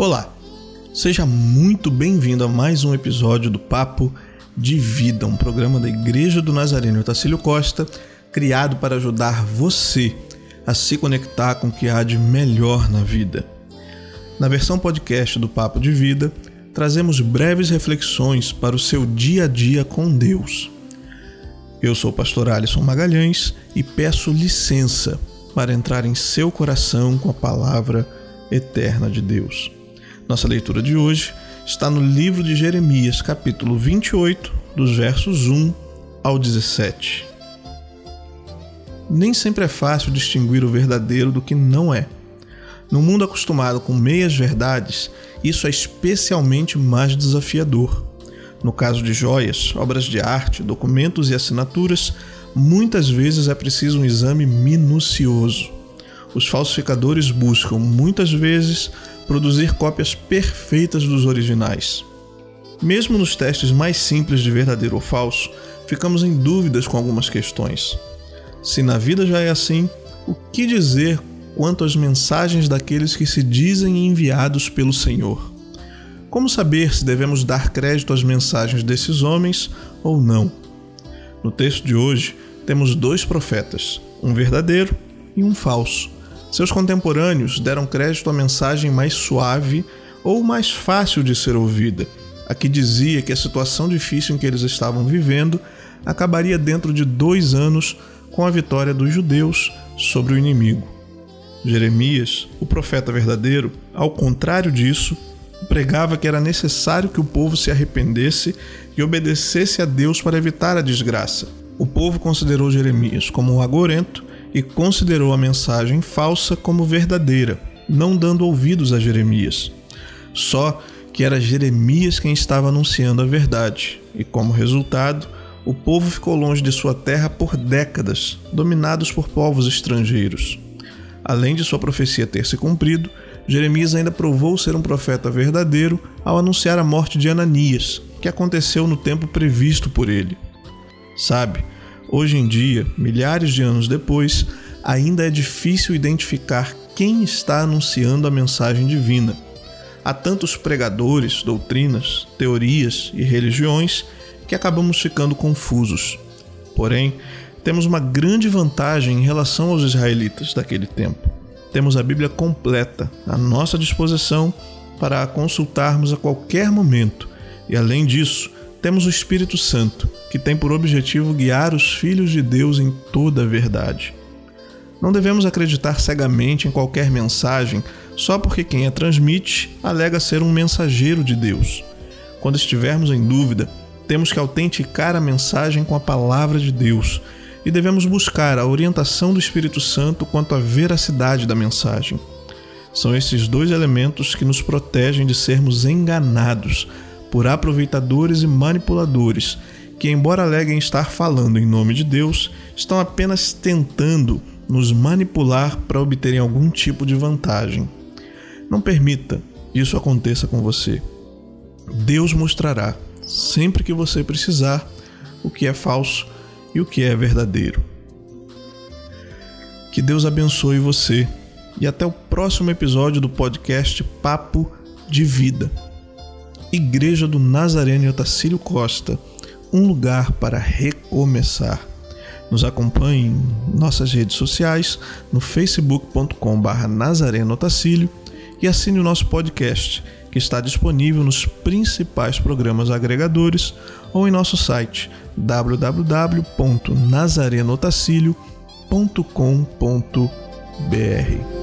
Olá, seja muito bem-vindo a mais um episódio do Papo de Vida, um programa da Igreja do Nazareno Tacílio Costa, criado para ajudar você a se conectar com o que há de melhor na vida. Na versão podcast do Papo de Vida, trazemos breves reflexões para o seu dia a dia com Deus. Eu sou o pastor Alisson Magalhães e peço licença para entrar em seu coração com a palavra eterna de Deus. Nossa leitura de hoje está no livro de Jeremias, capítulo 28, dos versos 1 ao 17. Nem sempre é fácil distinguir o verdadeiro do que não é. No mundo acostumado com meias verdades, isso é especialmente mais desafiador. No caso de joias, obras de arte, documentos e assinaturas, muitas vezes é preciso um exame minucioso. Os falsificadores buscam, muitas vezes, produzir cópias perfeitas dos originais. Mesmo nos testes mais simples de verdadeiro ou falso, ficamos em dúvidas com algumas questões. Se na vida já é assim, o que dizer quanto às mensagens daqueles que se dizem enviados pelo Senhor? Como saber se devemos dar crédito às mensagens desses homens ou não? No texto de hoje, temos dois profetas, um verdadeiro e um falso seus contemporâneos deram crédito à mensagem mais suave ou mais fácil de ser ouvida, a que dizia que a situação difícil em que eles estavam vivendo acabaria dentro de dois anos com a vitória dos judeus sobre o inimigo. Jeremias, o profeta verdadeiro, ao contrário disso, pregava que era necessário que o povo se arrependesse e obedecesse a Deus para evitar a desgraça. O povo considerou Jeremias como um agorento e considerou a mensagem falsa como verdadeira, não dando ouvidos a Jeremias. Só que era Jeremias quem estava anunciando a verdade, e como resultado, o povo ficou longe de sua terra por décadas, dominados por povos estrangeiros. Além de sua profecia ter se cumprido, Jeremias ainda provou ser um profeta verdadeiro ao anunciar a morte de Ananias, que aconteceu no tempo previsto por ele. Sabe, Hoje em dia, milhares de anos depois, ainda é difícil identificar quem está anunciando a mensagem divina. Há tantos pregadores, doutrinas, teorias e religiões que acabamos ficando confusos. Porém, temos uma grande vantagem em relação aos israelitas daquele tempo. Temos a Bíblia completa à nossa disposição para a consultarmos a qualquer momento, e além disso, temos o Espírito Santo, que tem por objetivo guiar os filhos de Deus em toda a verdade. Não devemos acreditar cegamente em qualquer mensagem só porque quem a transmite alega ser um mensageiro de Deus. Quando estivermos em dúvida, temos que autenticar a mensagem com a palavra de Deus e devemos buscar a orientação do Espírito Santo quanto à veracidade da mensagem. São esses dois elementos que nos protegem de sermos enganados por aproveitadores e manipuladores que, embora aleguem estar falando em nome de Deus, estão apenas tentando nos manipular para obterem algum tipo de vantagem. Não permita isso aconteça com você. Deus mostrará, sempre que você precisar, o que é falso e o que é verdadeiro. Que Deus abençoe você e até o próximo episódio do podcast Papo de Vida. Igreja do Nazareno Otacílio Costa, um lugar para recomeçar. Nos acompanhe em nossas redes sociais, no facebook.com.br Nazareno Otacílio e assine o nosso podcast, que está disponível nos principais programas agregadores ou em nosso site www.nazarenotacílio.com.br.